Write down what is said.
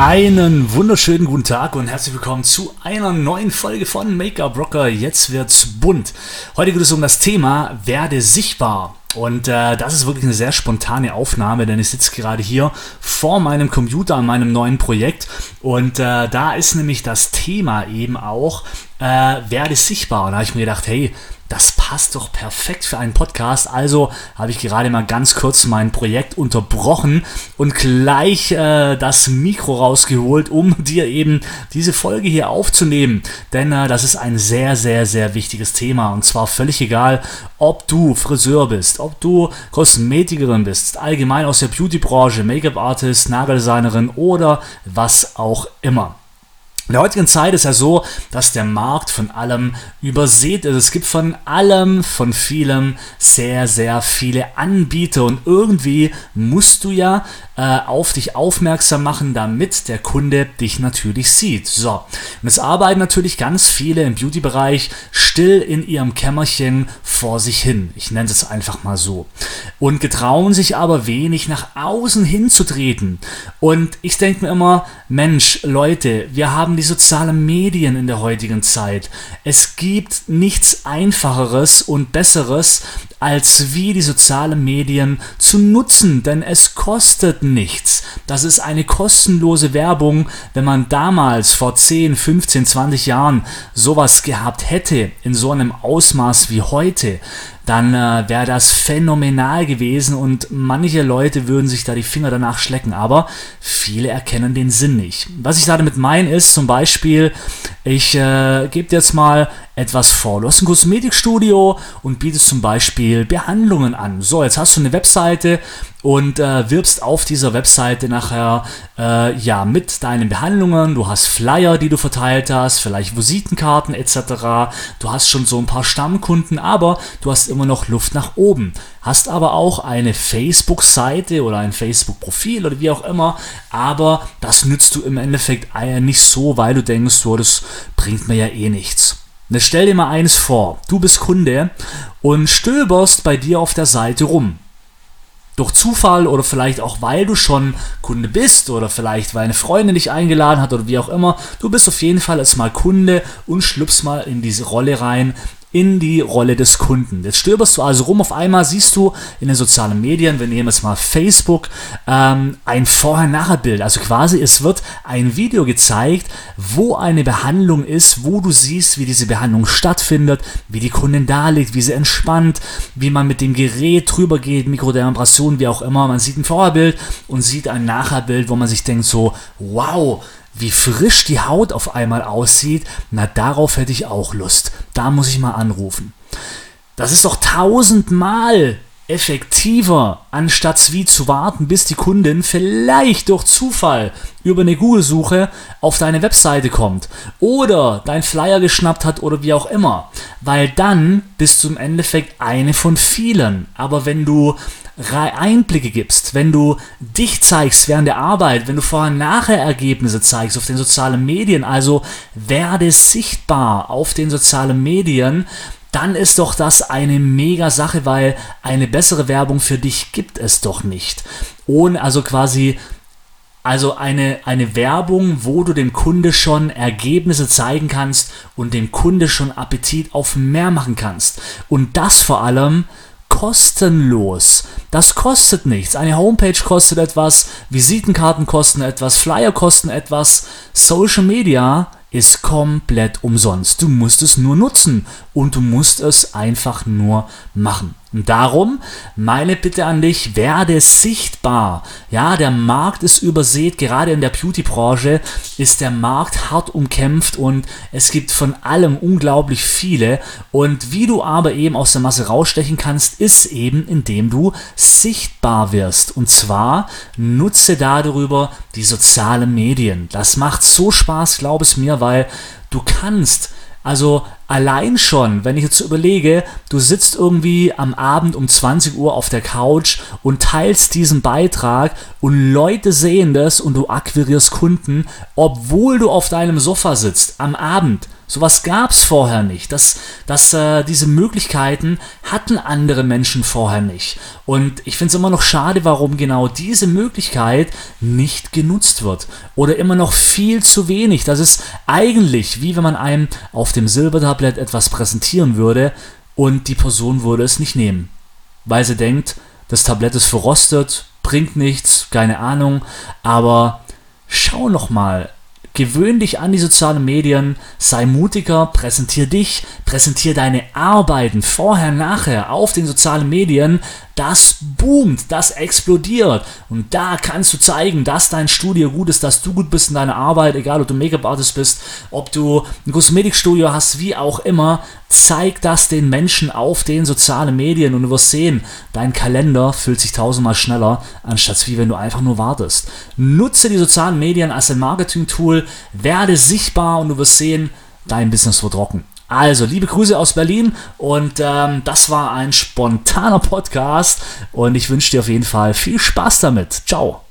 Einen wunderschönen guten Tag und herzlich willkommen zu einer neuen Folge von Make-up Rocker. Jetzt wird's bunt. Heute geht es um das Thema Werde sichtbar. Und äh, das ist wirklich eine sehr spontane Aufnahme, denn ich sitze gerade hier vor meinem Computer an meinem neuen Projekt. Und äh, da ist nämlich das Thema eben auch, äh, werde sichtbar. Und da habe ich mir gedacht, hey, das passt doch perfekt für einen Podcast. Also habe ich gerade mal ganz kurz mein Projekt unterbrochen und gleich äh, das Mikro rausgeholt, um dir eben diese Folge hier aufzunehmen. Denn äh, das ist ein sehr, sehr, sehr wichtiges Thema. Und zwar völlig egal, ob du Friseur bist, ob du Kosmetikerin bist, allgemein aus der Beauty-Branche, Make-up-Artist, Nageldesignerin oder was auch immer. In der heutigen Zeit ist ja so, dass der Markt von allem übersät ist. Es gibt von allem, von vielem sehr, sehr viele Anbieter und irgendwie musst du ja äh, auf dich aufmerksam machen, damit der Kunde dich natürlich sieht. So, und es arbeiten natürlich ganz viele im Beauty-Bereich still in ihrem Kämmerchen vor sich hin. Ich nenne es einfach mal so. Und getrauen sich aber wenig nach außen hinzutreten. Und ich denke mir immer, Mensch, Leute, wir haben die sozialen Medien in der heutigen Zeit. Es gibt nichts Einfacheres und Besseres, als wie die sozialen Medien zu nutzen, denn es kostet nichts. Das ist eine kostenlose Werbung, wenn man damals vor 10, 15, 20 Jahren sowas gehabt hätte, in so einem Ausmaß wie heute dann äh, wäre das phänomenal gewesen und manche Leute würden sich da die Finger danach schlecken, aber viele erkennen den Sinn nicht. Was ich damit meine ist zum Beispiel, ich äh, gebe jetzt mal etwas vor. Du hast ein Kosmetikstudio und bietest zum Beispiel Behandlungen an. So, jetzt hast du eine Webseite und äh, wirbst auf dieser Webseite nachher äh, ja mit deinen Behandlungen. Du hast Flyer, die du verteilt hast, vielleicht Visitenkarten etc. Du hast schon so ein paar Stammkunden, aber du hast immer noch Luft nach oben. Hast aber auch eine Facebook-Seite oder ein Facebook-Profil oder wie auch immer, aber das nützt du im Endeffekt nicht so, weil du denkst, so, das bringt mir ja eh nichts. Jetzt stell dir mal eines vor, du bist Kunde und stöberst bei dir auf der Seite rum. Durch Zufall oder vielleicht auch weil du schon Kunde bist oder vielleicht weil eine Freundin dich eingeladen hat oder wie auch immer, du bist auf jeden Fall jetzt mal Kunde und schlüpfst mal in diese Rolle rein, in die Rolle des Kunden. Jetzt stöberst du also rum, auf einmal siehst du in den sozialen Medien, wir nehmen jetzt mal Facebook, ähm, ein Vorher-Nachher-Bild. Also quasi es wird ein Video gezeigt, wo eine Behandlung ist, wo du siehst, wie diese Behandlung stattfindet, wie die Kundin da liegt, wie sie entspannt, wie man mit dem Gerät drüber geht, Mikrodermabrasion, wie auch immer. Man sieht ein Vorherbild und sieht ein Nachherbild, wo man sich denkt so, wow, wie frisch die Haut auf einmal aussieht, na darauf hätte ich auch Lust. Da muss ich mal anrufen. Das ist doch tausendmal effektiver, anstatt wie zu warten, bis die Kundin vielleicht durch Zufall über eine Google-Suche auf deine Webseite kommt oder dein Flyer geschnappt hat oder wie auch immer. Weil dann bist du im Endeffekt eine von vielen. Aber wenn du Einblicke gibst, wenn du dich zeigst während der Arbeit, wenn du vorher-nachher Ergebnisse zeigst auf den sozialen Medien, also werde sichtbar auf den sozialen Medien, dann ist doch das eine mega Sache, weil eine bessere Werbung für dich gibt es doch nicht. Ohne also quasi also eine, eine Werbung, wo du dem Kunde schon Ergebnisse zeigen kannst und dem Kunde schon Appetit auf mehr machen kannst. Und das vor allem kostenlos. Das kostet nichts. Eine Homepage kostet etwas, Visitenkarten kosten etwas, Flyer kosten etwas. Social Media ist komplett umsonst. Du musst es nur nutzen und du musst es einfach nur machen. Und darum meine Bitte an dich, werde sichtbar. Ja, der Markt ist übersät, gerade in der Beauty-Branche ist der Markt hart umkämpft und es gibt von allem unglaublich viele. Und wie du aber eben aus der Masse rausstechen kannst, ist eben, indem du sichtbar wirst. Und zwar nutze darüber die sozialen Medien. Das macht so Spaß, glaub es mir, weil du kannst also allein schon, wenn ich jetzt überlege, du sitzt irgendwie am Abend um 20 Uhr auf der Couch und teilst diesen Beitrag und Leute sehen das und du akquirierst Kunden, obwohl du auf deinem Sofa sitzt am Abend Sowas gab es vorher nicht. Das, das, äh, diese Möglichkeiten hatten andere Menschen vorher nicht. Und ich finde es immer noch schade, warum genau diese Möglichkeit nicht genutzt wird. Oder immer noch viel zu wenig. Das ist eigentlich wie wenn man einem auf dem Silbertablett etwas präsentieren würde und die Person würde es nicht nehmen. Weil sie denkt, das Tablett ist verrostet, bringt nichts, keine Ahnung. Aber schau noch mal Gewöhn dich an die sozialen Medien, sei mutiger, präsentier dich, präsentier deine Arbeiten vorher, nachher auf den sozialen Medien, das boomt, das explodiert. Und da kannst du zeigen, dass dein Studio gut ist, dass du gut bist in deiner Arbeit, egal ob du Make-up-Artist bist, ob du ein Kosmetikstudio hast, wie auch immer. Zeig das den Menschen auf den sozialen Medien und du wirst sehen, dein Kalender füllt sich tausendmal schneller, anstatt wie wenn du einfach nur wartest. Nutze die sozialen Medien als ein Marketing-Tool, werde sichtbar und du wirst sehen, dein Business wird rocken. Also, liebe Grüße aus Berlin und ähm, das war ein spontaner Podcast und ich wünsche dir auf jeden Fall viel Spaß damit. Ciao.